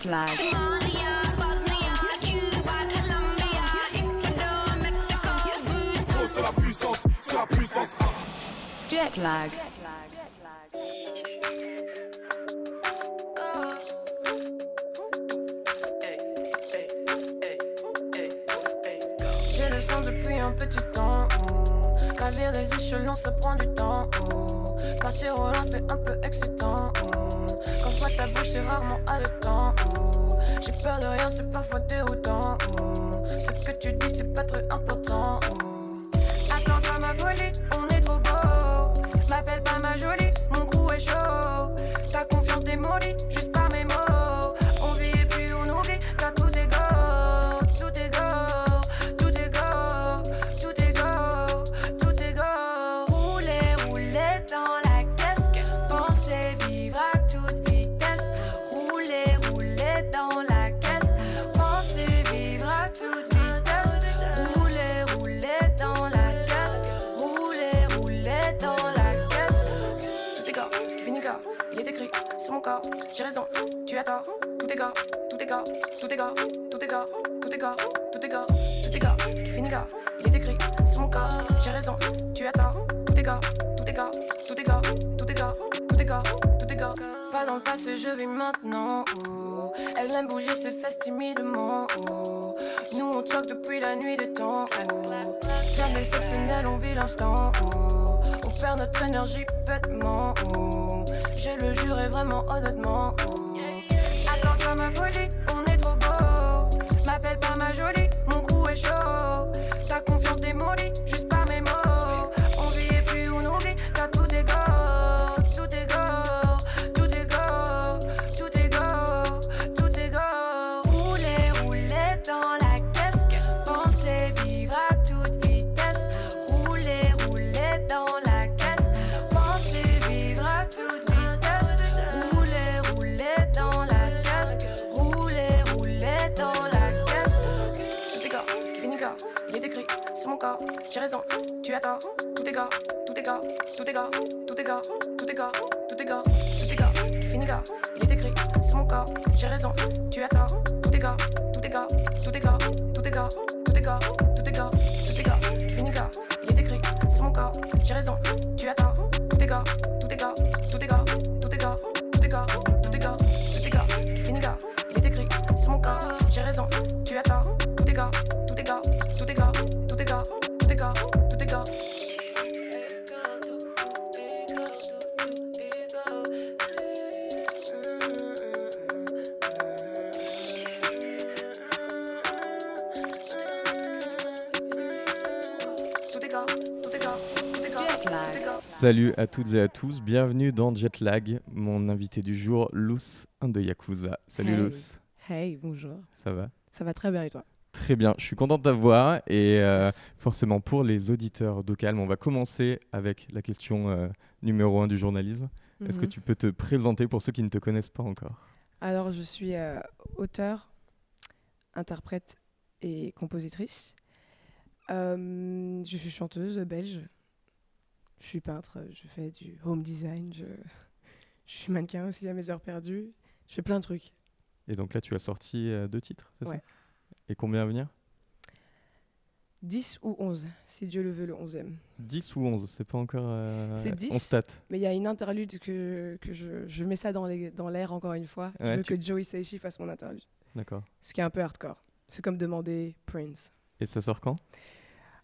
Jet lag. Somalia, Bosnia, Cuba, Colombia, Ecuador, Mexico, Voodoo. C'est la puissance, c'est la puissance. Jet lag. J'ai le sang depuis un petit temps. oh. Gravir les échelons, ça prend du temps. oh. Partir au loin, c'est un peu excitant. Vois ta bouche, c'est rarement haletant. J'ai peur de rien, c'est parfois déroutant. Ce que tu dis, c'est pas très important. Gars, tout est gars, tout est gars, tout est gars, tout est gars, tout est gars, tout est gars, qui finit gars, il est écrit sur mon corps. J'ai raison, tu tort. Tout est gars, tout est gars, tout est gars, tout est gars, tout est gars, tout est gars. Pas dans le passé, je vis maintenant. oh. Elle aime bouger ses fesses timidement. oh. Nous on choque depuis la nuit des temps. oh. Rien d'exceptionnel, on vit l'instant. oh. On perd notre énergie bêtement. oh. Je le jurais vraiment honnêtement. Gars, tout est gars, tout est gars, tout est gars, tout est gars, tout est gars, finit gars, il est écrit sur mon corps. J'ai raison, tu as tort. Tout est gars, tout est gars, tout est gars, tout est gars, tout est gars, tout est gars, tout est gars, finit gars, il est écrit sur mon corps. J'ai raison, tu as tort. Tout est gars, tout est gars, Salut à toutes et à tous, bienvenue dans Jetlag. Mon invité du jour, Luz de Yakuza. Salut Hey. Luz, Hey, bonjour. ça va? Ça va très bien et toi? Très bien, je suis content de t'avoir et euh, forcément pour les auditeurs d'Ocalm, on va commencer avec la question euh, numéro un du journalisme. Est-ce que Mhm. tu peux te présenter pour ceux qui ne te connaissent pas encore? Alors, je suis euh, auteur, interprète et compositrice. Je suis chanteuse belge. Je suis peintre, je fais du home design. Je, je suis mannequin aussi à mes heures perdues. Je fais plein de trucs. Et donc là, tu as sorti euh, deux titres, c'est Ouais. ça Et combien à venir? 10 ou 11, si Dieu le veut, le 11e. 10 ou 11 C'est pas encore. euh, C'est 10. On state. Mais il y a une interlude que, que je, je mets ça dans l'air encore une fois. Ouais, je veux tu- que Joey Seishi fasse mon interlude. D'accord. Ce qui est un peu hardcore. C'est comme demander Prince. Et ça sort quand?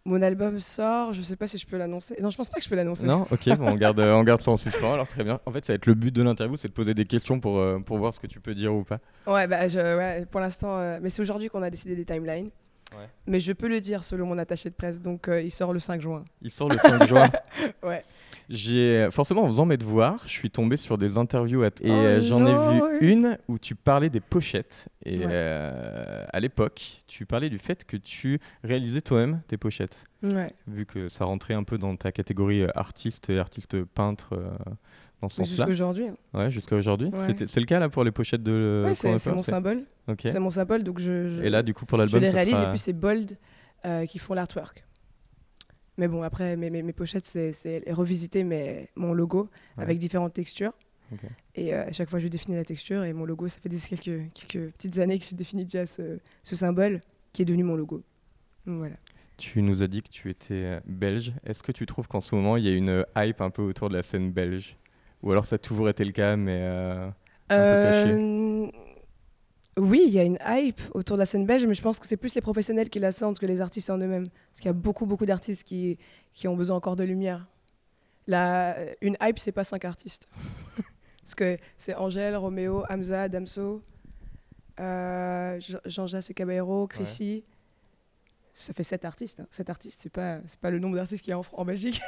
Mon album sort, je sais pas si je peux l'annoncer. Non, je pense pas que je peux l'annoncer. Non Ok, bon, on, garde, on garde ça en suspens, alors très bien. En fait, ça va être le but de l'interview, c'est de poser des questions pour, euh, pour voir ce que tu peux dire ou pas. Ouais, bah, je, ouais, pour l'instant. euh, mais c'est aujourd'hui qu'on a décidé des timelines. Ouais. Mais je peux le dire selon mon attaché de presse, donc euh, il sort le 5 juin. Il sort le 5 juin. Ouais. J'ai forcément en faisant mes devoirs, je suis tombé sur des interviews à et Oh euh, j'en ai vu une où tu parlais des pochettes et Ouais. euh, à l'époque, tu parlais du fait que tu réalisais toi-même tes pochettes, Ouais. vu que ça rentrait un peu dans ta catégorie euh, artiste et artiste peintre euh, dans ce sens-là. jusqu'aujourd'hui. hein. Ouais, jusqu'à aujourd'hui. Ouais. C'était- C'est le cas là pour les pochettes de Ouais, c'est mon symbole. Ok. C'est mon symbole, donc je, je, Et là, du coup, pour je l'album, les ça réalise sera- et puis c'est Bold euh, qui font l'artwork. Mais bon, après, mes, mes, mes pochettes, c'est revisiter mes, mon logo Ouais. avec différentes textures. Et euh, à chaque fois, je définis la texture. Et mon logo, ça fait des, quelques, quelques petites années que j'ai défini déjà ce, ce symbole qui est devenu mon logo. Donc, voilà. Tu nous as dit que tu étais euh, belge. Est-ce que tu trouves qu'en ce moment, il y a une euh, hype un peu autour de la scène belge? Ou alors ça a toujours été le cas, mais... euh, peu caché? Euh, oui, il y a une hype autour de la scène belge, mais je pense que c'est plus les professionnels qui la sentent que les artistes en eux-mêmes. Parce qu'il y a beaucoup, beaucoup d'artistes qui, qui ont besoin encore de lumière. La, une hype, c'est pas cinq artistes. Parce que c'est Angèle, Roméo, Hamza, Damso, euh, Jean- Jean-Jacques et Caballero, Chrissy. Ça fait sept artistes. hein. Sept artistes, c'est pas, pas le nombre d'artistes qu'il y a en, en Belgique.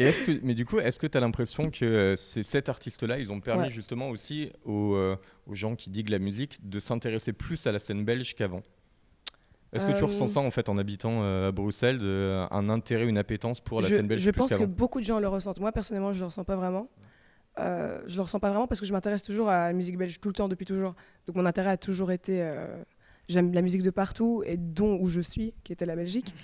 Et est-ce que, mais du coup, est-ce que tu as l'impression que euh, ces sept artistes-là, ils ont permis Ouais. justement aussi aux, euh, aux gens qui diguent la musique de s'intéresser plus à la scène belge qu'avant? Est-ce que tu Euh, ressens ça en fait en habitant euh, à Bruxelles, de, un intérêt, une appétence pour la je, scène belge je plus pense que beaucoup de gens le ressentent. Moi, personnellement, je le ressens pas vraiment. Euh, je le ressens pas vraiment parce que je m'intéresse toujours à la musique belge tout le temps, depuis toujours. Donc mon intérêt a toujours été. euh, J'aime la musique de partout et dont où je suis, qui était la Belgique.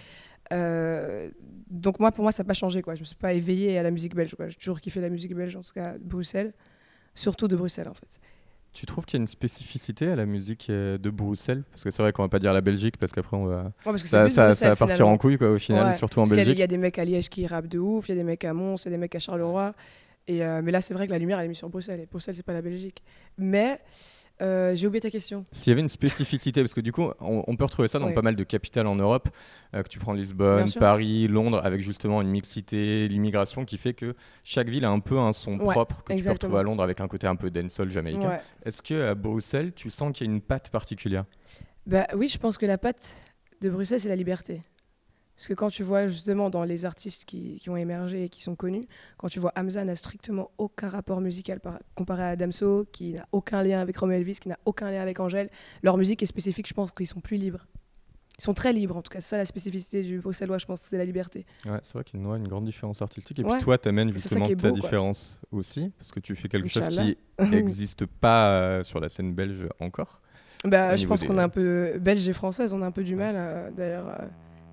Euh, donc moi, pour moi, ça n'a pas changé. Quoi. Je me suis pas éveillée à la musique belge. J'ai toujours kiffé la musique belge, en tout cas de Bruxelles. Surtout de Bruxelles, en fait. Tu trouves qu'il y a une spécificité à la musique euh, de Bruxelles? Parce que c'est vrai qu'on va pas dire la Belgique parce qu'après on va... Ouais, parce que c'est ça, va partir finalement. en couille quoi, au final, Ouais, surtout en Belgique. Il y a des mecs à Liège qui rappent de ouf, il y a des mecs à Mons, il y a des mecs à Charleroi. Et, euh, mais là, c'est vrai que la lumière, elle est mise sur Bruxelles. Et Bruxelles, c'est pas la Belgique. Mais euh, j'ai oublié ta question. S'il y avait une spécificité, parce que du coup, on, on peut retrouver ça dans Ouais. pas mal de capitales en Europe, euh, que tu prends Lisbonne. Paris, Londres, avec justement une mixité, l'immigration qui fait que chaque ville a un peu un son Ouais, propre que tu peux retrouver à Londres avec un côté un peu dancehall jamaïcain. Ouais. Est-ce que à Bruxelles, tu sens qu'il y a une patte particulière? Bah, oui, je pense que la patte de Bruxelles, c'est la liberté. Parce que quand tu vois justement dans les artistes qui, qui ont émergé et qui sont connus, quand tu vois Hamza n'a strictement aucun rapport musical par- comparé à Damso, qui n'a aucun lien avec Romeo Elvis, qui n'a aucun lien avec Angèle, leur musique est spécifique, je pense qu'ils sont plus libres. Ils sont très libres, en tout cas, c'est ça la spécificité du bruxellois, je pense, c'est la liberté. Ouais, c'est vrai qu'il y a une, grande différence artistique. Et Ouais. puis toi, tu amènes justement ta quoi. différence aussi, parce que tu fais quelque chose qui n'existe pas euh, sur la scène belge encore. Bah, je pense des- qu'on est un peu belge et française, on a un peu du mal euh, d'ailleurs euh,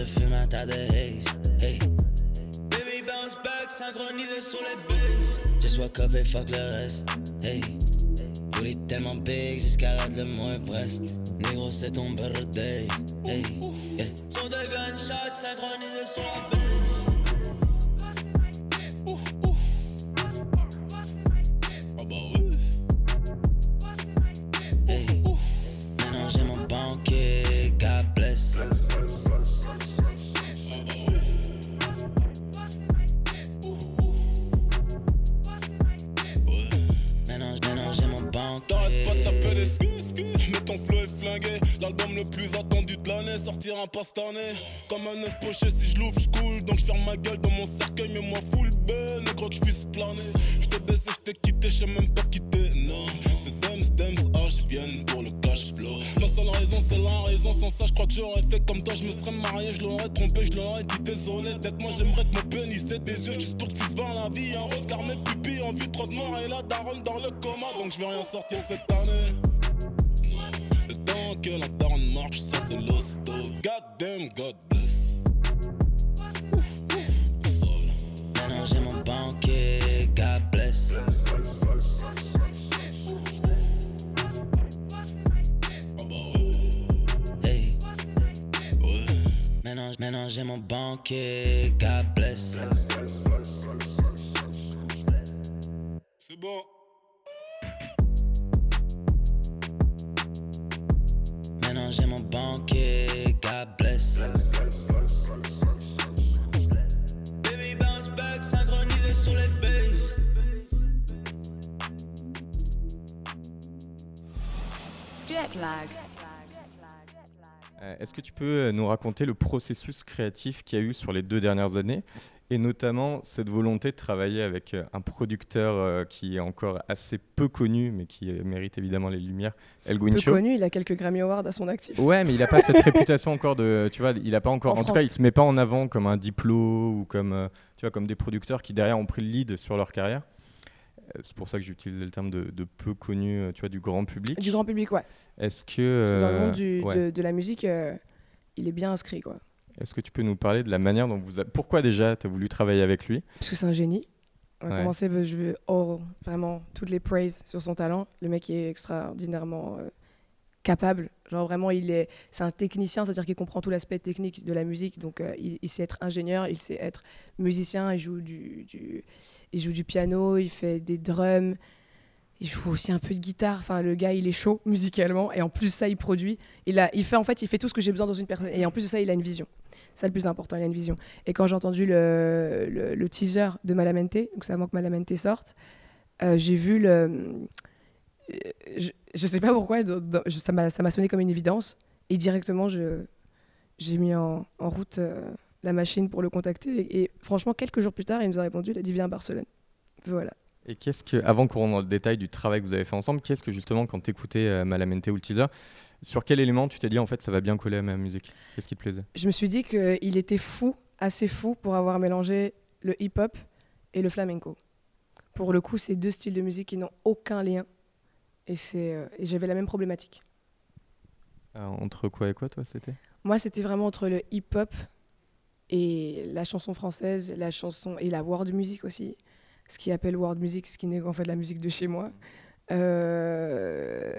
je fume un tas de haze. Hey. Baby bounce back, synchronisé sur les bases. Just woke up et fuck le reste. Hey. Booty tellement big jusqu'à la de mon Everest. Négro, c'est ton birthday. Hey. Je je l'aurais dit désolé. Peut-être moi, j'aimerais que mon pénis ait des yeux juste pour que tu se voir la vie. Un regard, mes pupilles en vue trop de mort et la daronne dans le coma. Donc je vais rien sortir cette année. Le temps que la daronne marche, sort de l'hosto. God damn, God Maintenant, j'ai mon banquier, God bless. C'est bon. Maintenant j'ai mon banquier, God bless. Baby bounce back, synchronisé sur les bases. Jet lag. Est-ce que tu peux euh, nous raconter le processus créatif qu'il y a eu sur les deux dernières années Et notamment cette volonté de travailler avec euh, un producteur euh, qui est encore assez peu connu, mais qui mérite évidemment les lumières, El Peu Guincho. connu, il a quelques Grammy Awards à son actif. Ouais, mais il n'a pas cette réputation encore de, tu vois, il a pas encore. En En, tout cas, il se met pas en avant comme un diplôme ou comme, tu vois, comme des producteurs qui derrière ont pris le lead sur leur carrière. Euh, C'est pour ça que j'ai utilisé le terme de, de peu connu, euh, tu vois, du grand public. Du grand public, ouais. Est-ce que, que dans le euh, monde du- ouais. de, de la musique, euh, il est bien inscrit, quoi. est-ce que tu peux nous parler de la manière dont vous, a- pourquoi déjà tu as voulu travailler avec lui? Parce que c'est un génie. On va Ouais. commencer, bah, je veux all, vraiment toutes les praises sur son talent. Le mec est extraordinairement euh, capable. Genre vraiment, il est, c'est un technicien, c'est-à-dire qu'il comprend tout l'aspect technique de la musique. Donc euh, il, sait être ingénieur, il sait être musicien, il joue du, du- il joue du piano, il fait des drums. Il joue aussi un peu de guitare. Enfin, le gars, il est chaud musicalement. Et en plus ça, il produit. Il, a, il fait en fait, il fait tout ce que j'ai besoin dans une personne. Et en plus de ça, il a une vision. C'est le plus important, il a une vision. Et quand j'ai entendu le, le, le teaser de Malamente, donc c'est avant que Malamente sorte, euh, j'ai vu le. Euh, Je, je sais pas pourquoi, dans- dans- je- ça m'a sonné comme une évidence. Et directement, j'ai mis en, en route euh, la machine pour le contacter. Et, et franchement, quelques jours plus tard, il nous a répondu il a dit viens à Barcelone. Voilà. Et qu'est-ce que, avant qu'on rentre dans le détail du travail que vous avez fait ensemble, qu'est-ce que justement, quand tu écoutais Malamente ou le teaser, sur quel élément tu t'es dit en fait ça va bien coller à ma musique? Qu'est-ce qui te plaisait? Je me suis dit qu'il était fou, assez fou, pour avoir mélangé le hip-hop et le flamenco. Pour le coup, c'est deux styles de musique qui n'ont aucun lien. Et, euh, et j'avais la même problématique. Euh, Entre quoi et quoi toi c'était? Moi, c'était vraiment entre le hip-hop et la chanson française, la chanson et la world music aussi. Ce qui appelle world music, ce qui n'est en fait la musique de chez moi. Euh,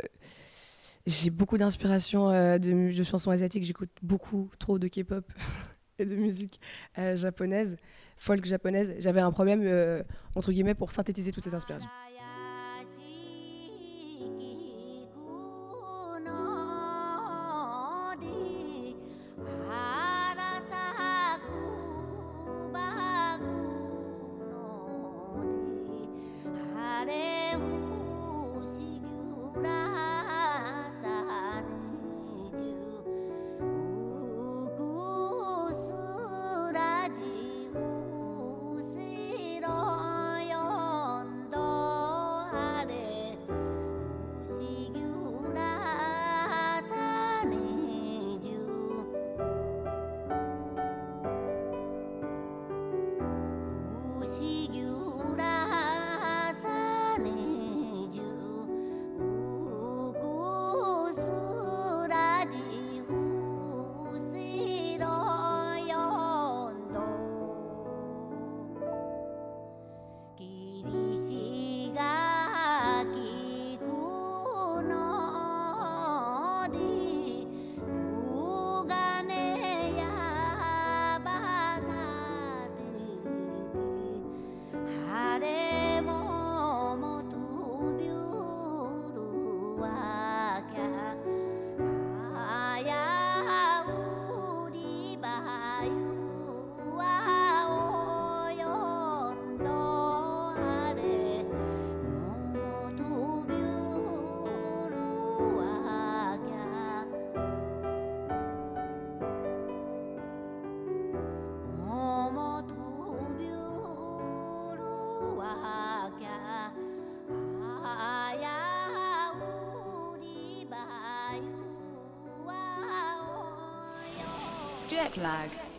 J'ai beaucoup d'inspiration euh, de, de chansons asiatiques. J'écoute beaucoup trop de K-pop et de musique euh, japonaise, folk japonaise. J'avais un problème, entre guillemets, pour synthétiser toutes ces inspirations.，Jet lag。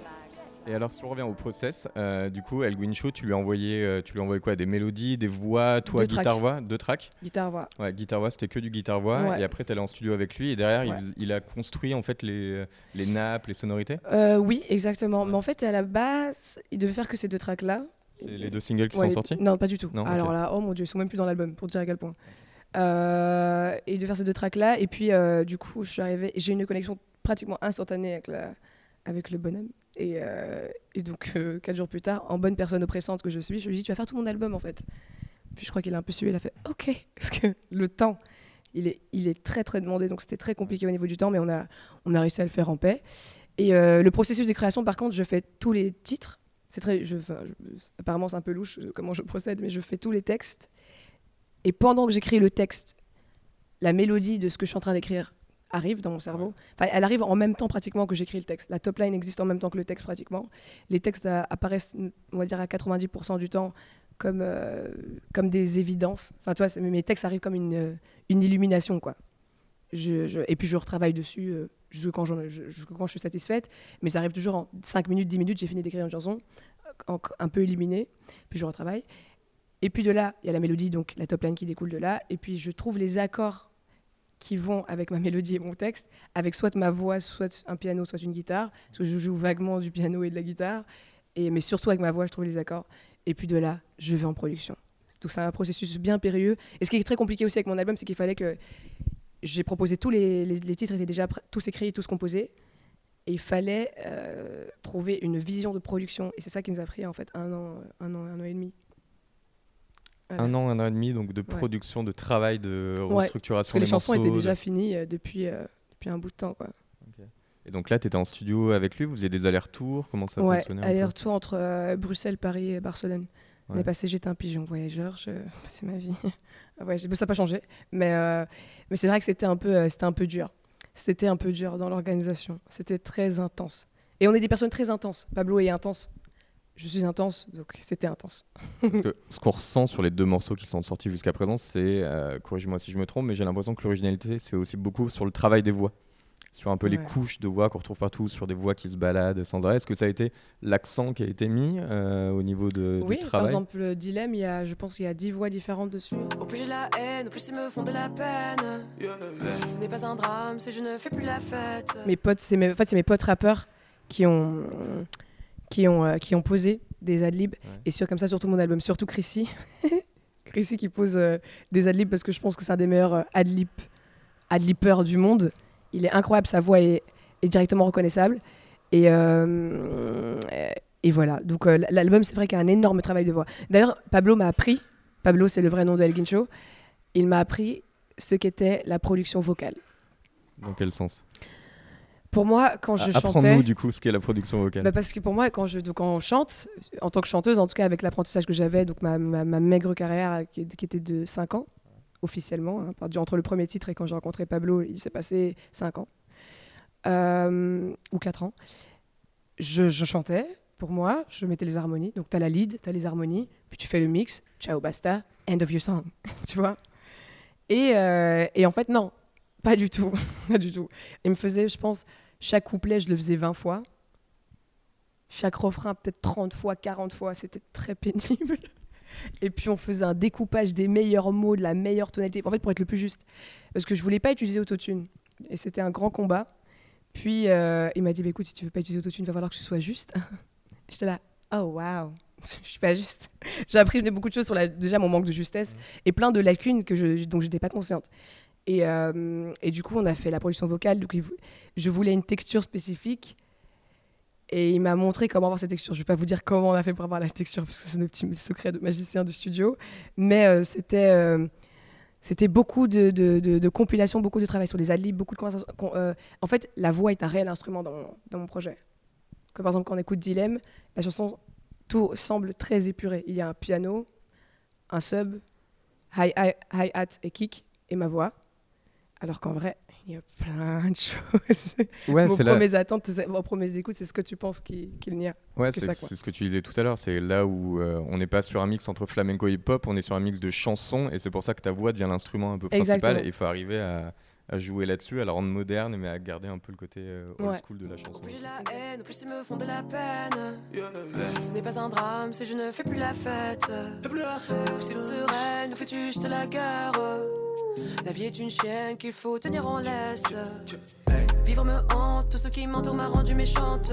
Et alors, si on revient au process, euh, du coup, El Guincho, tu lui as envoyé, euh, tu lui as envoyé quoi? Des mélodies, des voix, toi, guitare-voix? Deux tracks? Guitare-voix. Ouais, guitare-voix, c'était que du guitare-voix. Ouais. Et après, tu allé en studio avec lui. Et derrière, il Ouais. il, a construit en fait les, les nappes, les sonorités? Euh, oui, exactement. Mais en fait, à la base, il devait faire que ces deux tracks-là. C'est les deux singles qui sont les- sortis? Non, pas du tout. Non, Alors là, oh mon dieu, ils sont même plus dans l'album, pour te dire à quel point. Euh, et de faire ces deux tracks-là. Et puis, euh, du coup, je suis arrivée. J'ai une connexion pratiquement instantanée avec, la, avec le bonhomme. Et, euh, et donc, euh, quatre jours plus tard, en bonne personne oppressante que je suis, je lui dit Tu vas faire tout mon album, en fait. Puis je crois qu'il a un peu suivi, il a fait OK. Parce que le temps, il est, très, très demandé. Donc, c'était très compliqué au niveau du temps, mais on a, on a réussi à le faire en paix. Et euh, le processus de création, par contre, je fais tous les titres. C'est très, apparemment, c'est un peu louche comment je procède, mais je fais tous les textes. Et pendant que j'écris le texte, la mélodie de ce que je suis en train d'écrire arrive dans mon cerveau. Enfin, elle arrive en même temps pratiquement que j'écris le texte. La top line existe en même temps que le texte pratiquement. Les textes euh, apparaissent, on va dire, à 90% du temps comme, euh, comme des évidences. Enfin, tu vois, mes textes arrivent comme une, euh, une illumination, quoi. Je, je- et puis je retravaille dessus euh, jusque quand, je, jusque quand je suis satisfaite. Mais ça arrive toujours en 5 minutes, 10 minutes, j'ai fini d'écrire une chanson, en- un peu illuminée, puis je retravaille. Et puis de là, il y a la mélodie, donc la top line qui découle de là. Et puis je trouve les accords qui vont avec ma mélodie et mon texte, avec soit ma voix, soit un piano, soit une guitare. Parce que je joue vaguement du piano et de la guitare. Mais surtout avec ma voix, je trouve les accords. Et puis de là, je vais en production. Donc c'est un processus bien périlleux. Et ce qui est très compliqué aussi avec mon album, c'est qu'il fallait que j'ai proposé tous les, les- les titres étaient déjà tous écrits, tous composés. Et il fallait euh, trouver une vision de production. Et c'est ça qui nous a pris en fait un an, un an, un an et demi. Voilà. Un an, un an et demi donc de Ouais. production, de travail, de Ouais, restructuration Parce que les chansons étaient déjà de- finies euh, depuis, euh, depuis un bout de temps. Quoi. Et donc là, tu étais en studio avec lui, vous faisiez des allers-retours, comment ça ouais, fonctionnait aller-retour entre euh, Bruxelles, Paris et Barcelone. On Ouais. est passé, j'étais un pigeon voyageur, je- c'est ma vie. Ah ouais, ça n'a pas changé, mais, mais c'est vrai que c'était un, peu, c'était un peu dur. C'était un peu dur dans l'organisation. C'était très intense. Et on est des personnes très intenses. Pablo est intense. Je suis intense, donc c'était intense. Parce que ce qu'on ressent sur les deux morceaux qui sont sortis jusqu'à présent, c'est, euh, corrige-moi si je me trompe, mais j'ai l'impression que l'originalité, c'est aussi beaucoup sur le travail des voix. Sur un peu les couches de voix qu'on retrouve partout, sur des voix qui se baladent sans arrêt. Est-ce que ça a été l'accent qui a été mis euh, au niveau de, oui, du par travail? exemple, le dilemme, il y a, je pense qu'il y a dix voix différentes dessus. Au plus j'ai la haine, au plus ils me font de la peine. Ce n'est pas un drame si je ne fais plus la fête. mes potes, c'est mes, en fait, c'est mes potes rappeurs qui ont, qui ont, euh, qui ont posé des adlibs. Ouais. Et sur, comme ça, sur tout mon album, surtout Chrissy. Chrissy qui pose euh, des adlibs parce que je pense que c'est un des meilleurs euh, adlib, du monde. Il est incroyable, sa voix est, est directement reconnaissable. Et, euh, et voilà. Donc l'album, c'est vrai qu'il y a un énorme travail de voix. D'ailleurs, Pablo m'a appris, Pablo c'est le vrai nom de El Guincho, il m'a appris ce qu'était la production vocale. Dans quel sens? Pour moi, quand je Ah, chantais... Apprends-nous du coup ce qu'est la production vocale. Bah parce que pour moi, quand je, donc, quand on chante, en tant que chanteuse, en tout cas avec l'apprentissage que j'avais, donc ma, ma, ma maigre carrière euh, qui, qui était de 5 ans, officiellement, hein, entre le premier titre et quand j'ai rencontré Pablo, il s'est passé 5 ans, Euh, ou 4 ans. Je, je chantais, pour moi, je mettais les harmonies, donc tu as la lead, tu as les harmonies, puis tu fais le mix, ciao basta, end of your song, tu vois? Et, euh, et en fait, non, pas du tout, pas du tout. Il me faisait, je pense, chaque couplet, je le faisais 20 fois chaque refrain peut-être 30 fois, 40 fois, c'était très pénible. Et puis on faisait un découpage des meilleurs mots, de la meilleure tonalité, en fait pour être le plus juste. Parce que je voulais pas utiliser autotune. Et c'était un grand combat. Puis euh, il m'a dit, bah, écoute, si tu veux pas utiliser autotune, il va falloir que tu sois juste. J'étais là, oh waouh, je suis pas juste. J'ai appris beaucoup de choses sur la, déjà mon manque de justesse et plein de lacunes que je, dont j'étais pas consciente. Et, euh, et du coup, on a fait la production vocale. Donc, je voulais une texture spécifique. Et il m'a montré comment avoir cette texture. Je vais pas vous dire comment on a fait pour avoir la texture, parce que c'est nos petits secrets de magicien de studio. Mais euh, c'était euh, c'était beaucoup de, de, compilation, beaucoup de travail sur les adlibs, beaucoup de conversations. con- en fait, la voix est un réel instrument dans mon, projet. Comme par exemple, quand on écoute Dilemme, la chanson, tout semble très épuré. Il y a un piano, un sub, hi-hat hi, hi-hat et kick, et ma voix. Alors qu'en vrai, il y a plein de choses. Ouais, vos c'est là. premières attentes, c'est- vos premières écoutes, c'est ce que tu penses qu'il qu'il n'y a. Ouais, c'est ça, quoi. c'est ce que tu disais tout à l'heure. C'est là où euh, on n'est pas sur un mix entre flamenco et hip-hop, on est sur un mix de chansons et c'est pour ça que ta voix devient l'instrument un peu principal Exactement. et il faut arriver à, à jouer là-dessus, à la rendre moderne mais à garder un peu le côté euh, old Ouais. school de la chanson. Plus j'ai la haine, au plus ils me font de la peine. Ce n'est pas un drame si je ne fais plus la fête. Si sereine, fais-tu juste la guerre. La vie est une chienne qu'il faut tenir en laisse. Vivre me hante, tout ce qui m'entoure m'a rendu méchante.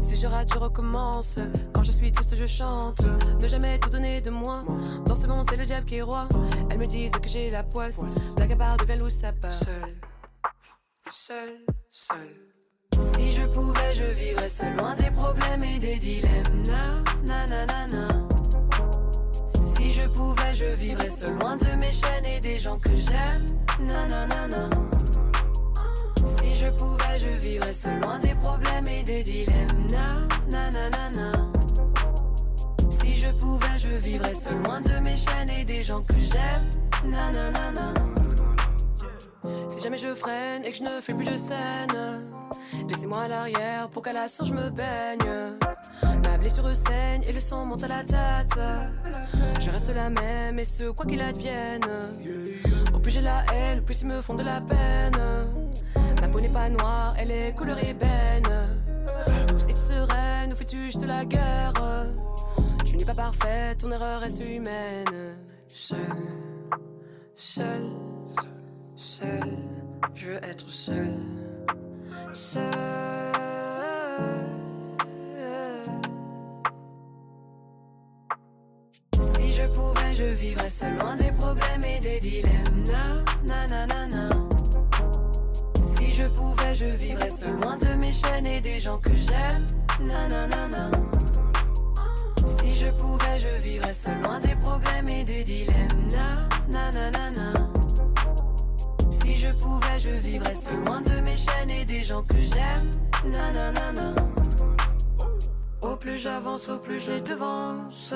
Si je rate, je recommence. Quand je suis triste, je chante. Ne jamais tout donner de moi. Dans ce monde, c'est le diable qui est roi. Elles me disent que j'ai la poisse. À part devient loup, ça part. Seul, seul, seul. Si je pouvais, je vivrais seul, loin des problèmes et des dilemmes. Na, na, na, na, na. Si je vivrais seul, loin de mes chaînes et des gens que j'aime. Na. Si je pouvais, je vivrais seul, loin des problèmes et des dilemmes. Na. Si je pouvais, je vivrais seul, loin de mes chaînes et des gens que j'aime. Na. Si jamais je freine et que je ne fais plus de scène. Laissez-moi à l'arrière pour qu'à la source je me baigne. Ma blessure saigne et le sang monte à la tête. Je reste la même et ce quoi qu'il advienne. Au plus j'ai la haine, au plus ils me font de la peine. Ma peau n'est pas noire, elle est couleur ébène. Douce et sereine, où fais-tu juste la guerre? Tu n'es pas parfaite, ton erreur reste humaine. Seul, seul, seul, je veux être seul. Seul. Pouvais, je vivrais seul loin des problèmes et des dilemmes. Na, na. Si je pouvais, je vivrais seul loin de mes chaînes et des gens que j'aime. Na. Si je pouvais, je vivrais seul loin des problèmes et des dilemmes. Na, na. Si je pouvais, je vivrais seul loin de mes chaînes et des gens que j'aime. Na. Au plus j'avance, au plus je les devance.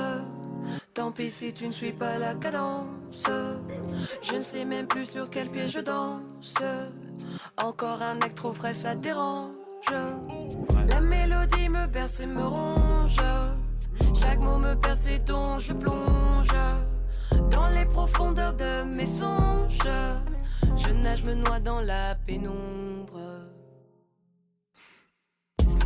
Tant pis si tu ne suis pas la cadence. Je ne sais même plus sur quel pied je danse. Encore un acte trop frais, ça dérange. La mélodie me berce et me ronge. Chaque mot me perce et dont je plonge. Dans les profondeurs de mes songes. Je nage, me noie dans la pénombre.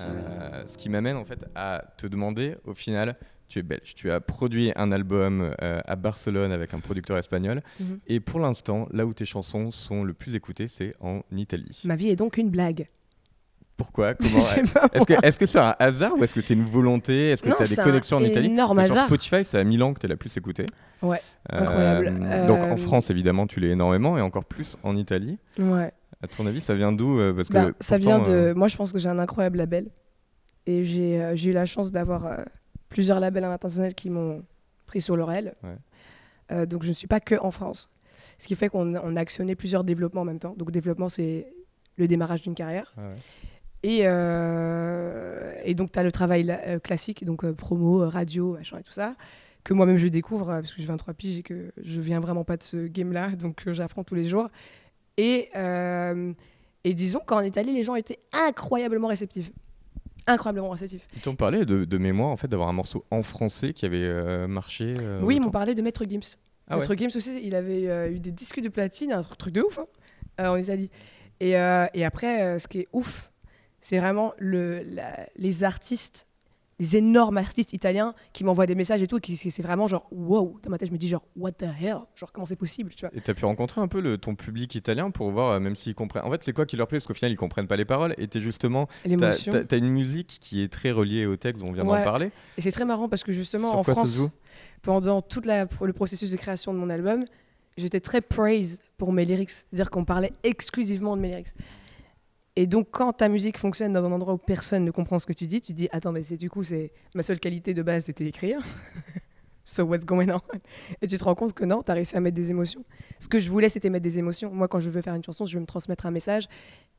Euh, ce qui m'amène en fait à te demander, au final, tu es belge, tu as produit un album euh, à Barcelone avec un producteur espagnol, Mhm. et pour l'instant, là où tes chansons sont le plus écoutées, c'est en Italie. Ma vie est donc une blague. Pourquoi Je Comment sais pas Est-ce que c'est un hasard ou est-ce que c'est une volonté Est-ce que tu as des connexions en Italie hasard. Sur Spotify, c'est à Milan que tu es la plus écoutée. Ouais, Euh, incroyable. Donc en Euh, France, évidemment, tu l'es énormément et encore plus en Italie. Ouais. À ton avis, ça vient d'où euh, Parce que Bah, ça vient de. euh, Moi, je pense que j'ai un incroyable label. Et j'ai euh, eu la chance d'avoir plusieurs labels à l'international qui m'ont pris sur. Ouais. Euh, donc, je ne suis pas que en France. Ce qui fait qu'on on a actionné plusieurs développements en même temps. Donc, développement, c'est le démarrage d'une carrière. ah ouais. Et, euh, et donc, tu as le travail euh, classique, donc euh, promo, radio, machin et tout ça, que moi-même je découvre parce que j'ai 23 piges et que je viens vraiment pas de ce game-là, donc j'apprends tous les jours. Et, euh, et disons qu'en Italie, les gens étaient incroyablement réceptifs. Incroyablement réceptifs. Ils t'ont parlé de, de mémoire en fait d'avoir un morceau en français qui avait euh, marché. euh, oui, ils m'ont parlé de Maître Gims. Ah Maître Gims aussi, il avait eu des disques de platine, un truc, de ouf hein, en Italie. Et, et après, ce qui est ouf, c'est vraiment le, la- les artistes, les énormes artistes italiens qui m'envoient des messages et tout, et qui c'est vraiment genre wow. Dans ma tête, je me dis genre what the hell, genre comment c'est possible, tu vois? Et t'as pu rencontrer un peu le, ton public italien pour voir, euh, même s'ils comprennent. En fait, c'est quoi qui leur plaît? Parce qu'au final, ils comprennent pas les paroles. Et t'es justement. T'as, une musique qui est très reliée au texte, on vient d'en Ouais. parler. Et c'est très marrant parce que justement Sur en quoi ça France, se joue? pendant tout le processus de création de mon album, j'étais très praise pour mes lyrics. C'est-à-dire qu'on parlait exclusivement de mes lyrics. Et donc, quand ta musique fonctionne dans un endroit où personne ne comprend ce que tu dis, tu dis Attends, mais c'est du coup, c'est ma seule qualité de base, c'était écrire. so what's going on? Et tu te rends compte que non, tu as réussi à mettre des émotions. Ce que je voulais, c'était mettre des émotions. Moi, quand je veux faire une chanson, je veux me transmettre un message.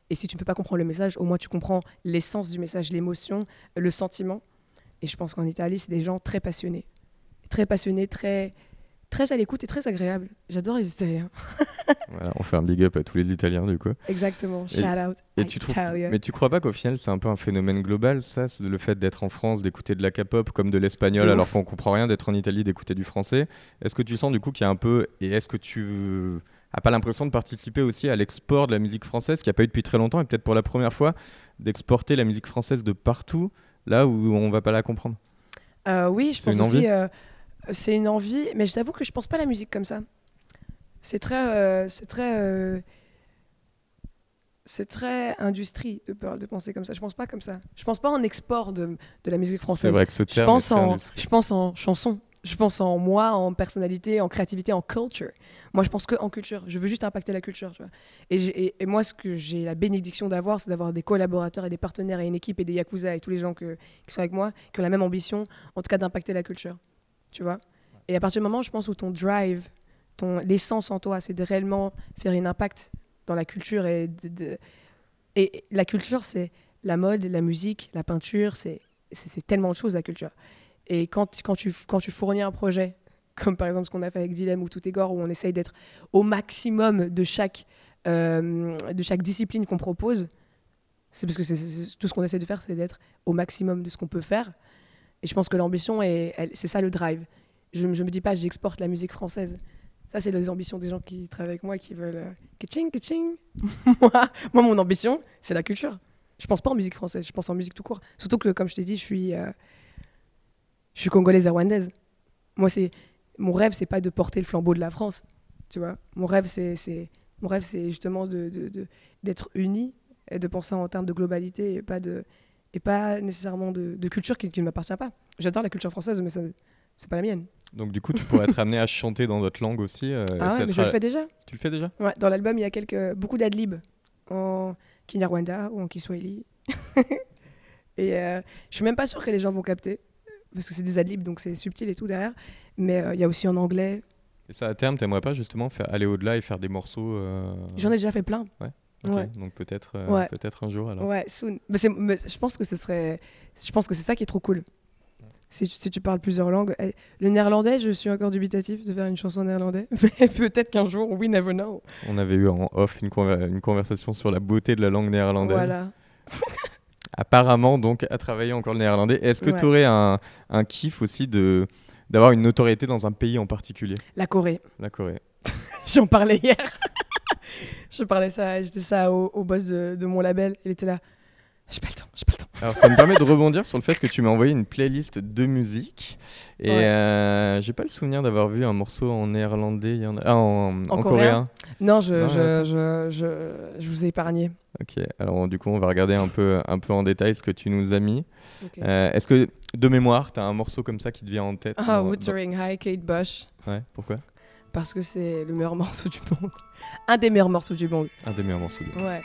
Et si tu ne peux pas comprendre le message, au moins tu comprends l'essence du message, l'émotion, le sentiment. Et je pense qu'en Italie, c'est des gens très passionnés. Très passionnés, très, très à l'écoute et très agréables. J'adore les Italiens. Voilà, on fait un big up à tous les Italiens, du coup. Exactement. Et- Shout out. Et tu trouves, mais tu crois pas qu'au final c'est un peu un phénomène global, ça, le fait d'être en France, d'écouter de la K-pop comme de l'espagnol alors qu'on comprend rien, d'être en Italie, d'écouter du français? Est-ce que tu sens du coup qu'il y a un peu, et est-ce que tu as pas l'impression de participer aussi à l'export de la musique française, qui a pas eu depuis très longtemps, et peut-être pour la première fois, d'exporter la musique française de partout, là où on va pas la comprendre? Euh, oui, je pense aussi. euh, c'est une envie, mais je t'avoue que je pense pas à la musique comme ça. C'est très, euh, c'est très, euh, c'est très industrie de, pe- de penser comme ça. Je pense pas comme ça. Je pense pas en export de, de la musique C'est française. vrai que ce Je terme pense est très en, industrie. je pense en chanson. Je pense en moi, en personnalité, en créativité, en culture. Moi, je pense que en culture. Je veux juste impacter la culture, tu vois. Et, j'ai- et- et moi, ce que j'ai la bénédiction d'avoir, c'est d'avoir des collaborateurs et des partenaires et une équipe et des yakuza et tous les gens que- qui sont avec moi, qui ont la même ambition, en tout cas d'impacter la culture. Tu vois Et à partir du moment, je pense, où ton drive, ton l'essence en toi, c'est de réellement faire un impact dans la culture et la culture, c'est la mode, la musique, la peinture, c'est tellement de choses la culture. Et quand, quand, tu, quand tu fournis un projet, comme par exemple ce qu'on a fait avec Dilemme ou Tout est gore, où on essaye d'être au maximum de chaque, euh, de chaque discipline qu'on propose, c'est parce que c'est- tout ce qu'on essaie de faire, c'est d'être au maximum de ce qu'on peut faire. Et je pense que l'ambition, c'est ça le drive. Je ne me dis pas, j'exporte la musique française. Ça, c'est les ambitions des gens qui travaillent avec moi, qui veulent... Euh, kitching, moi, mon ambition, c'est la culture. Je pense pas en musique française, je pense en musique tout court. Surtout que, comme je t'ai dit, je suis, euh, je suis congolaise rwandaise. Moi, mon rêve, c'est pas de porter le flambeau de la France, tu vois. Mon rêve, c'est, mon rêve, c'est justement d'être unis et de penser en termes de globalité et pas de, et pas nécessairement de, de culture qui, qui ne m'appartient pas. J'adore la culture française, mais c'est pas la mienne. Donc du coup, tu pourrais être amené à chanter dans d'autres langues aussi. euh, ah ouais, mais je le fais déjà. Tu le fais déjà? Ouais, dans l'album, il y a quelques, beaucoup d'adlibs en Kinyarwanda ou en Kiswahili. et euh, je suis même pas sûre que les gens vont capter, parce que c'est des adlibs, donc c'est subtil et tout derrière. Mais euh, il y a aussi en anglais. Et ça, à terme, t'aimerais pas justement faire aller au-delà et faire des morceaux euh, J'en ai déjà fait plein. Ouais. Donc peut-être euh, Ouais. peut-être un jour alors. Ouais, soon. Mais je pense que ce serait. Je pense que c'est ça qui est trop cool. Si tu, si tu parles plusieurs langues. Eh, Le néerlandais, je suis encore dubitatif de faire une chanson en néerlandais. Mais peut-être qu'un jour, we never know. On avait eu en off une, conver- une conversation sur la beauté de la langue néerlandaise. Voilà. Apparemment, donc, à travailler encore le néerlandais. Est-ce que Ouais. tu aurais un, un kiff aussi de d'avoir une notoriété dans un pays en particulier? La Corée. La Corée. J'en parlais hier. je parlais ça, j'étais ça au, au boss de, de mon label. Il était là. J'ai pas le temps, j'ai pas le temps. Alors ça me permet de rebondir sur le fait que tu m'as envoyé une playlist de musique et Ouais. euh, j'ai pas le souvenir d'avoir vu un morceau en néerlandais, y en a- ah, en, en coréen coréen. Non, je, Non, je, je, je, je vous ai épargné. Ok, alors du coup on va regarder un peu, un peu en détail ce que tu nous as mis. Euh, Est-ce que de mémoire, tu as un morceau comme ça qui te vient en tête Ah, dans- Wuthering High, Kate Bush. Ouais, pourquoi? Parce que c'est le meilleur morceau du monde. Un des meilleurs morceaux du monde. Un des meilleurs morceaux. de- Ouais.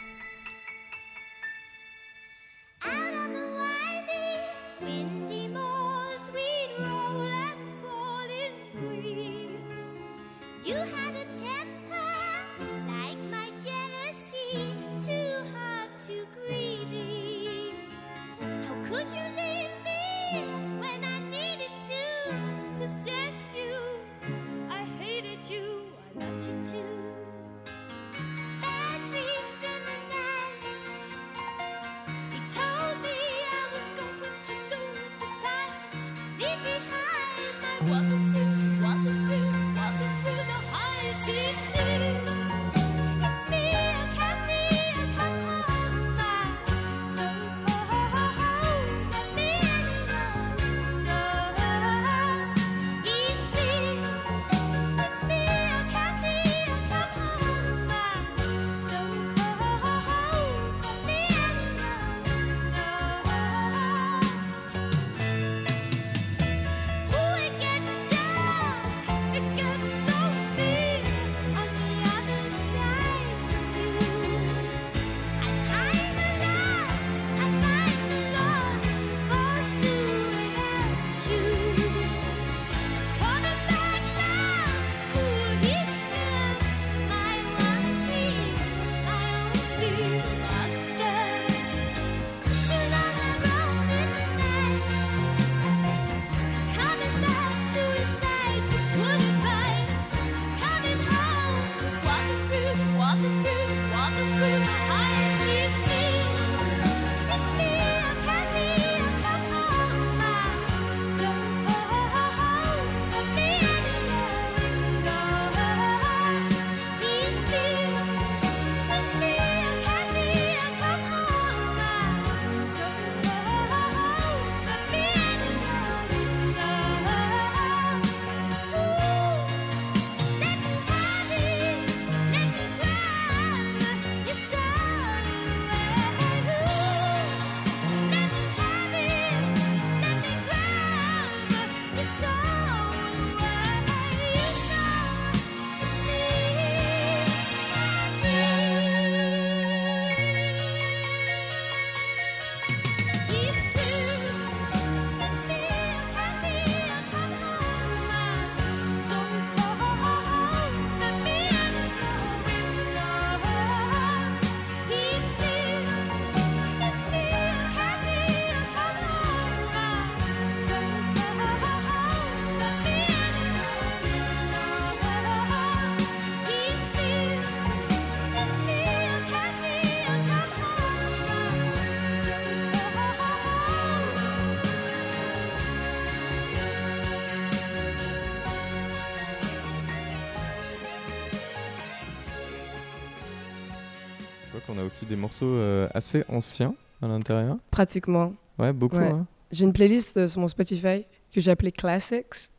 Aussi des morceaux euh, assez anciens à l'intérieur. Pratiquement. Ouais, beaucoup. Ouais. hein. J'ai une playlist euh, sur mon Spotify que j'ai appelée Classics.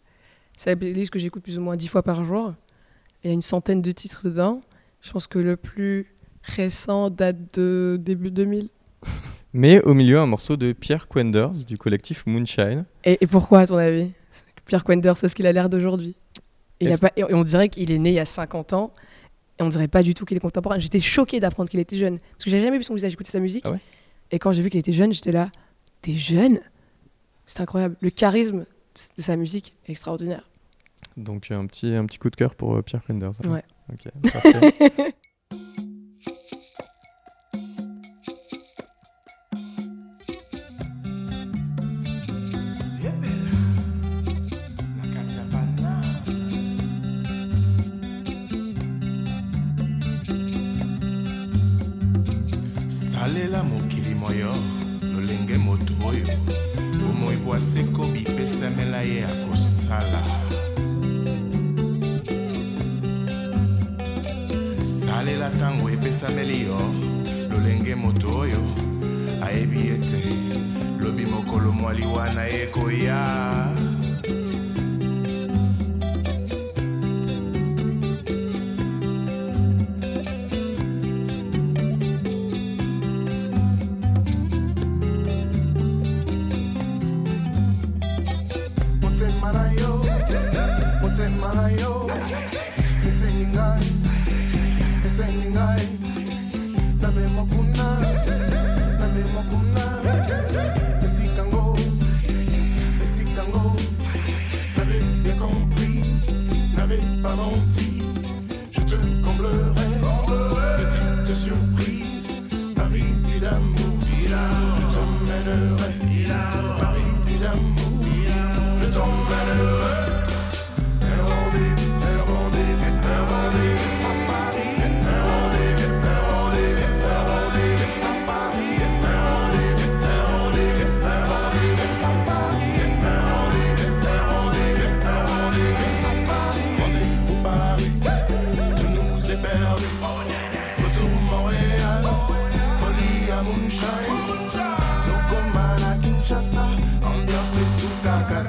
C'est la playlist que j'écoute plus ou moins dix fois par jour. Il y a une centaine de titres dedans. Je pense que le plus récent date de début 2000. Mais au milieu, un morceau de Pierre Quenders du collectif Moonshine. Et, et pourquoi, à ton avis? Pierre Quender, c'est ce qu'il a l'air d'aujourd'hui? Et, et on dirait qu'il est né il y a 50 ans. Et on dirait pas du tout qu'il est contemporain. J'étais choquée d'apprendre qu'il était jeune. Parce que j'avais jamais vu son visage écouter sa musique. Ah ouais? Et quand j'ai vu qu'il était jeune, j'étais là. T'es jeune? C'est incroyable. Le charisme de sa musique est extraordinaire. Donc un petit, un petit coup de cœur pour euh, Pierre Quenders. alors. Ouais. Ok, parfait. salela mokili moyo lolenge moto oyo bomoi bwaseko bipesamela ye ya kosala salela ntango epesameli yo lolenge moto oyo ayebi ete lobi mokolo mwali wana ekoya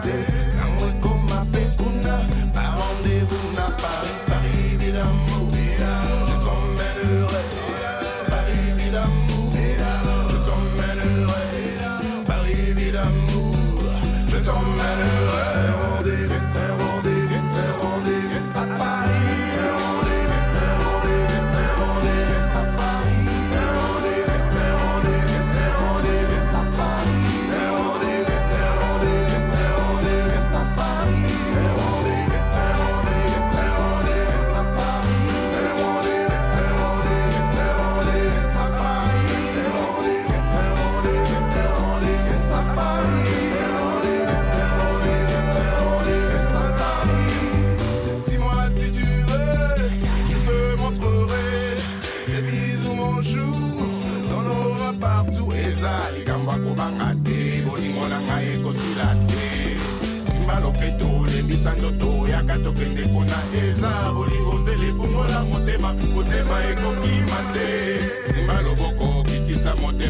day.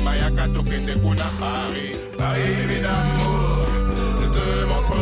Bayaka token de Kuna Paris Paris évidemment Je te montre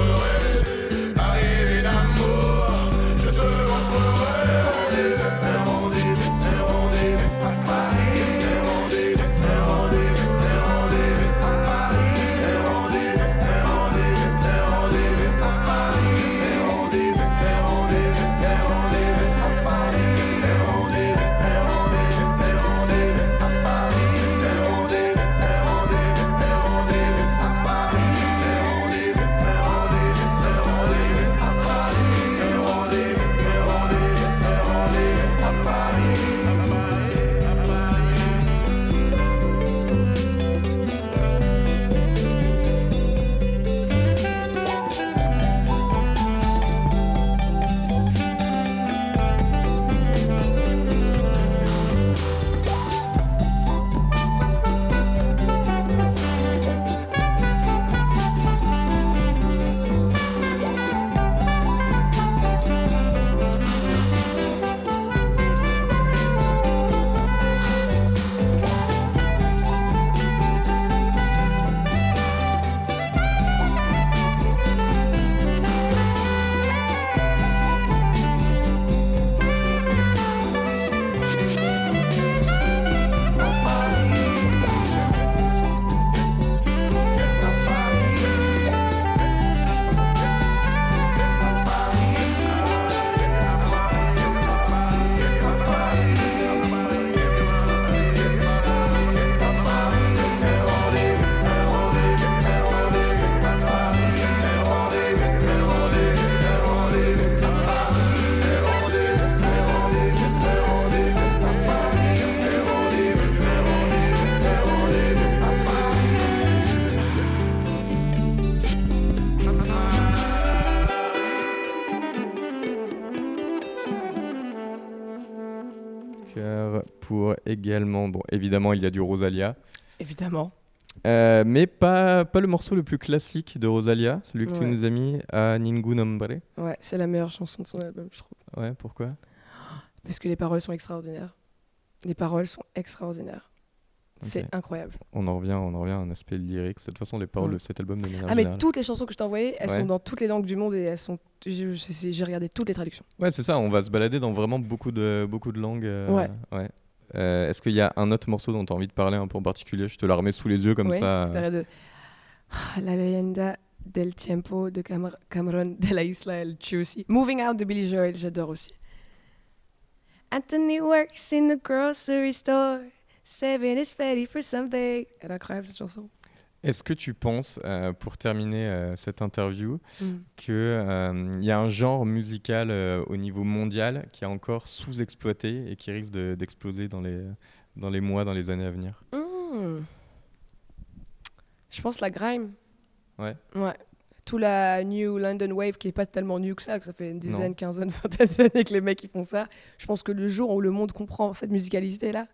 également, bon, évidemment, il y a du Rosalia. Évidemment. Euh, mais pas, pas le morceau le plus classique de Rosalia, celui que tu Ouais. nous as mis à Ningún Hombre. Ouais, c'est la meilleure chanson de son album, je trouve. Ouais, pourquoi? Parce que les paroles sont extraordinaires. Les paroles sont extraordinaires. C'est incroyable. On en revient, on en revient à un aspect lyrique. De toute façon, les paroles Ouais. de cet album de manière Ah, mais générale. toutes les chansons que je t'ai envoyées, elles Ouais. sont dans toutes les langues du monde et elles sont. J'ai regardé toutes les traductions. Ouais, c'est ça. On va se balader dans vraiment beaucoup de beaucoup de langues. euh, Ouais. Euh, Est-ce qu'il y a un autre morceau dont tu as envie de parler un peu en particulier? Je te la remets sous les yeux comme Ouais, ça. de. Ah, La leyenda del tiempo de Camar- Cameron de la Isla El Chusi. Moving Out de Billy Joel, j'adore aussi. Anthony works in the grocery store. Saving his ready for something. Elle est incroyable cette chanson. Est-ce que tu penses, euh, pour terminer euh, cette interview, Mm. qu'il y a un genre musical euh, au niveau mondial qui est encore sous-exploité et qui risque de- d'exploser dans, les, dans les mois, dans les années à venir? Hmm. Je pense la grime. Ouais. Ouais. Tout la New London Wave qui est pas tellement new que ça, que ça fait une dizaine, quinzaine, vingtaine d'années que les mecs ils font ça. Je pense que le jour où le monde comprend cette musicalité là,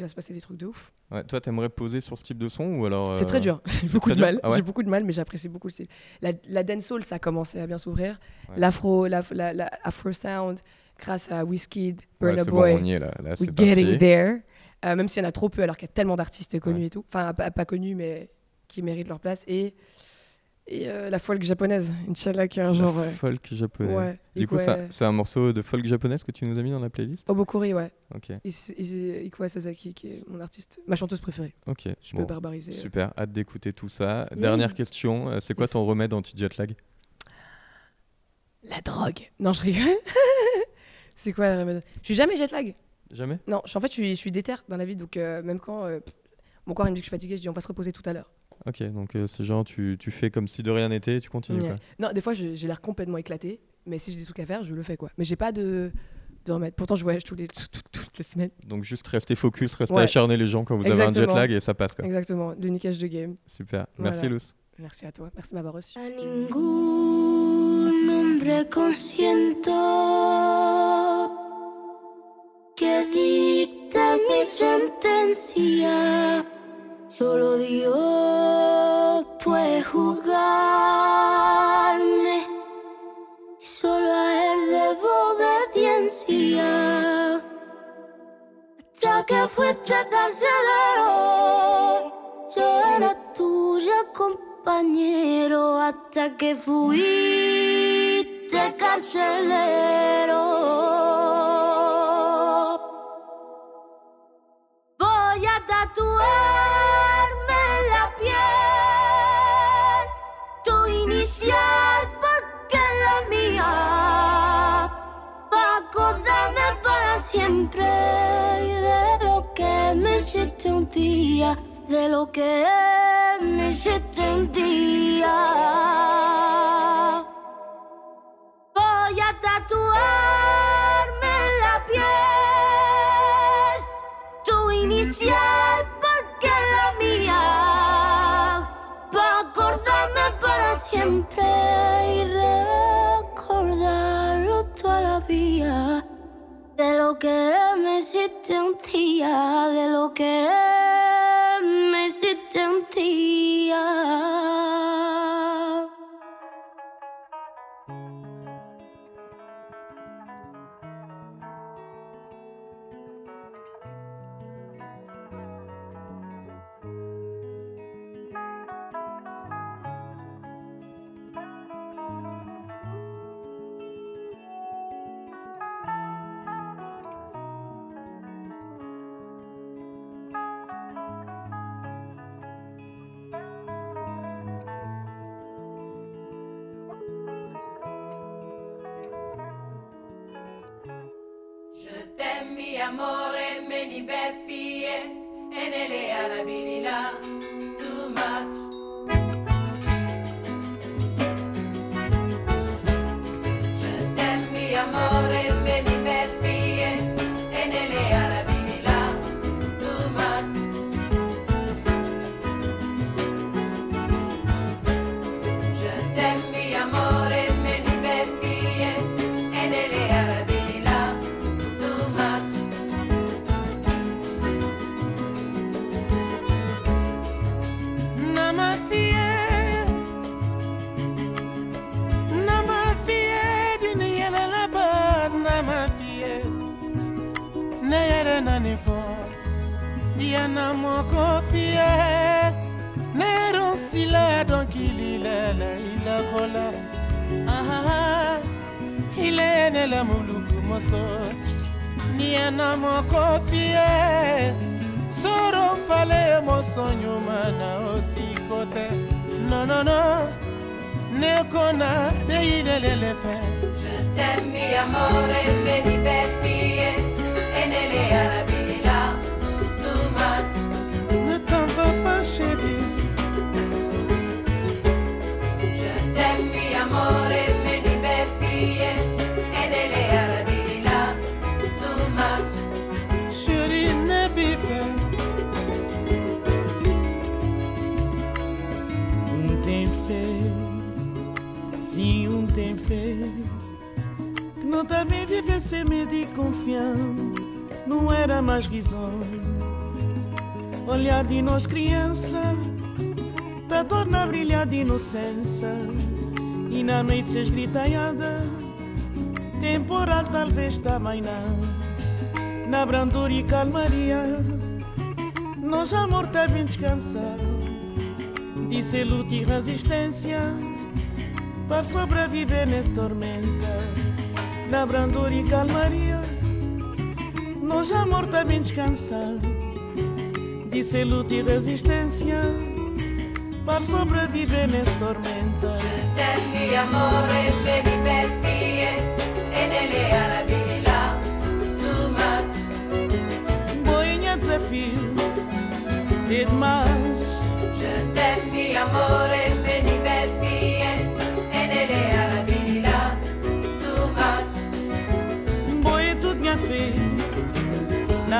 il va se passer des trucs de ouf. Ouais, Toi, t'aimerais poser sur ce type de son ou alors C'est euh, très dur. J'ai beaucoup de dur mal. Ah ouais J'ai beaucoup de mal, mais j'apprécie beaucoup le style. La, la dancehall, ça a commencé à bien s'ouvrir. Ouais. L'afro, la, la, la afro sound, grâce à Whiskey, Ouais, Burna Boy. bon, on y est là. Là, We're c'est getting parti. there. Euh, même s'il y en a trop peu, alors qu'il y a tellement d'artistes connus et tout. Enfin, pas, pas connus, mais qui méritent leur place. Et, et euh, la folk japonaise, Inch'Allah, qui est un La genre. euh, folk japonais. ouais. Du coup, Ikue- ça- c'est un morceau de folk japonaise que tu nous as mis dans la playlist? Obokuri, ouais. Ok, Ikue Sasaki, qui est mon artiste, ma chanteuse préférée. ok. Je bon, peux barbariser. euh. Super, hâte d'écouter tout ça. Dernière question, euh, c'est quoi Yes. ton remède anti-jet lag La drogue. Non, je rigole. c'est quoi le remède? Je suis jamais jet lag. Jamais? Non, je en fait, je suis, je suis déter dans la vie, donc euh, même quand euh, mon corps il me dit que je suis fatiguée, je dis on va se reposer tout à l'heure. Ok, donc euh, c'est genre tu, tu fais comme si de rien n'était et tu continues Ouais. quoi. Non, des fois, j'ai l'air complètement éclaté, mais si j'ai des trucs à faire, je le fais quoi. Mais j'ai pas de, de remède. Pourtant, je voyage tous les, tout- tout- toutes les semaines. Donc juste rester focus, rester Ouais. acharné les gens quand vous avez un jet lag et ça passe quoi. Exactement, de niquage de game. Super, merci Voilà. Luce. Merci à toi, merci de m'avoir reçu. A ningún hombre consiento que dicte mi sentencia. Solo Dios puede juzgarme. Solo a Él debo obediencia. Hasta que fuiste carcelero, yo era tuya, compañero. Hasta que fuiste carcelero. Siempre y de lo que me hiciste un día, de lo que me hiciste un día. Voy a tatuarme que me hiciste un día, de lo que me donkililele ilakola aha ilene la muluku moso. Niana moko fie soro fale moso nyuma na osikote. Nonono nekona neilelele fe t'aime mi amore me divertie tem fé. Que não também viver sem medo e confiança, não era mais risonho. Olhar de nós criança, tá torna a brilhar de inocência. E na noite se esgritaiada, temporal talvez também não. Na brandura e calmaria, nós amor tá bem descansado. Disse luta e resistência per sopravvivere nessa tormenta. Na brandura e calmaria, nós morta também descansar. Disse luta e resistência, para sopravviver nessa tormenta. Certezza, amore, peripezie, e nelle arabi là, tu mat. Boinha desafio, e demais. Je t'aime, amore.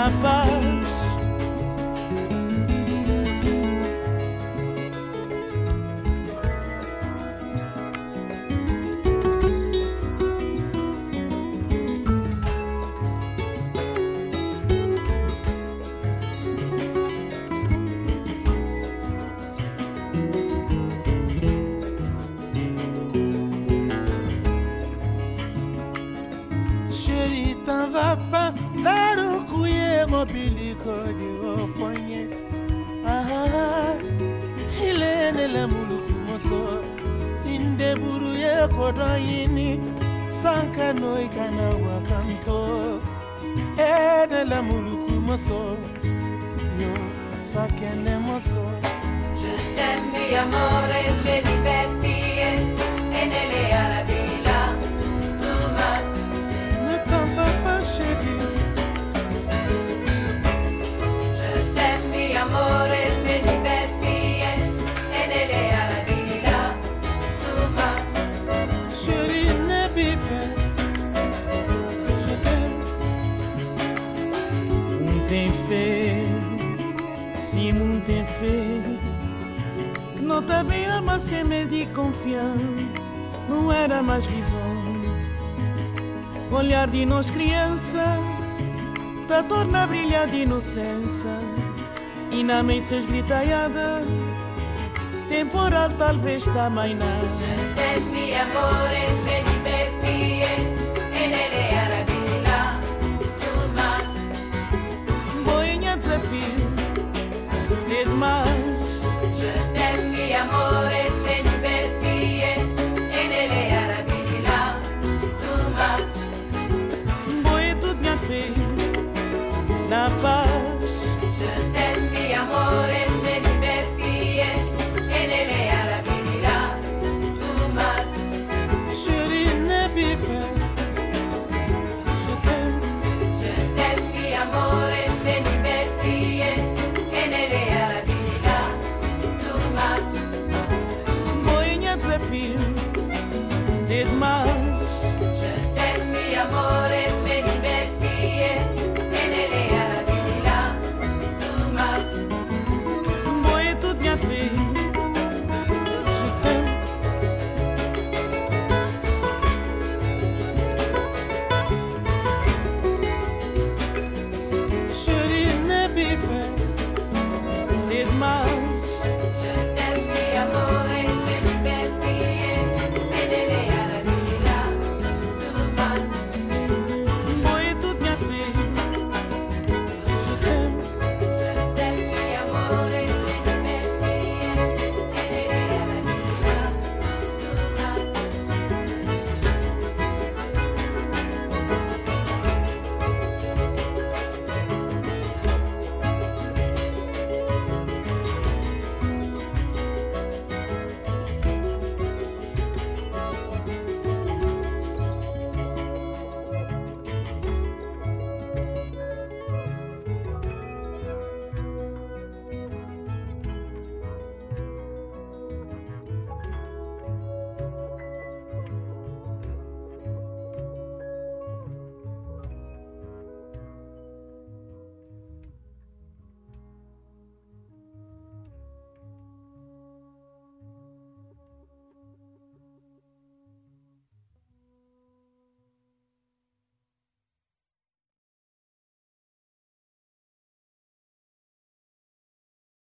Na eburu ya kodoyini sanka noi kana wakanto edela muluku maso yo sakene moso. Je t'aime mi amore le divertie e nel Também ama sem medo e confiar, não era mais risonho. Olhar de nós criança, tá torna a brilhar de inocência. E na mente esgritaiada, temporal talvez também não. amore